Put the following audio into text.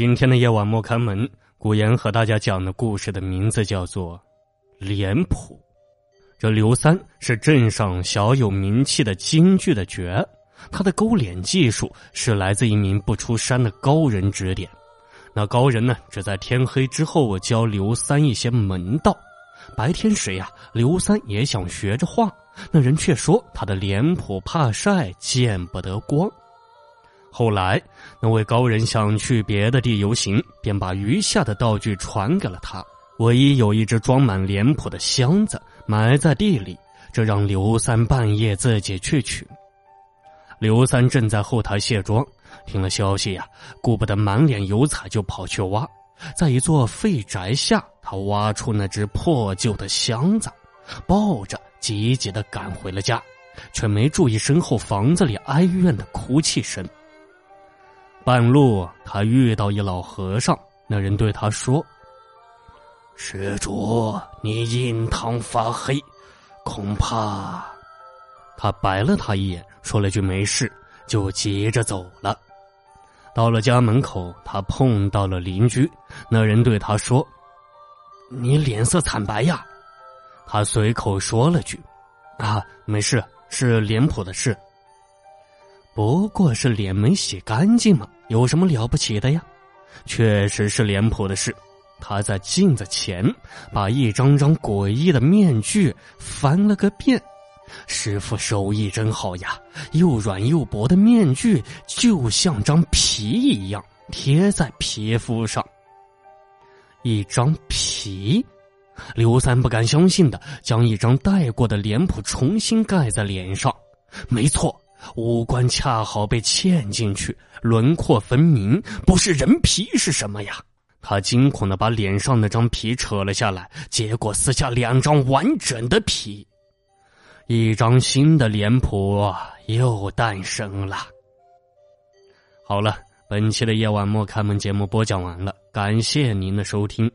今天的夜晚莫开门，古言和大家讲的故事的名字叫做《脸谱》。这刘三是镇上小有名气的京剧的角，他的勾脸技术是来自一名不出山的高人指点。那高人呢，只在天黑之后教刘三一些门道。白天时呀，刘三也想学着画，那人却说他的脸谱怕晒，见不得光。后来，那位高人想去别的地游行，便把余下的道具传给了他。唯一有一只装满脸谱的箱子埋在地里，这让刘三半夜自己去取。刘三正在后台卸妆，听了消息呀，顾不得满脸油彩，就跑去挖。在一座废宅下，他挖出那只破旧的箱子，抱着急急的赶回了家，却没注意身后房子里哀怨的哭泣声。半路，他遇到一老和尚。那人对他说：“施主，你印堂发黑，恐怕……”他白了他一眼，说了句“没事”，就急着走了。到了家门口，他碰到了邻居。那人对他说：“你脸色惨白呀。”他随口说了句：“啊，没事，是脸谱的事。”不过是脸没洗干净嘛，有什么了不起的呀？确实是脸谱的事。他在镜子前把一张张诡异的面具翻了个遍。师傅手艺真好呀，又软又薄的面具就像张皮一样贴在皮肤上。一张皮，刘三不敢相信的将一张戴过的脸谱重新盖在脸上。没错。五官恰好被嵌进去，轮廓分明，不是人皮是什么呀？他惊恐的把脸上那张皮扯了下来，结果撕下两张完整的皮，一张新的脸谱又诞生了。好了，本期的夜晚莫开门节目播讲完了，感谢您的收听。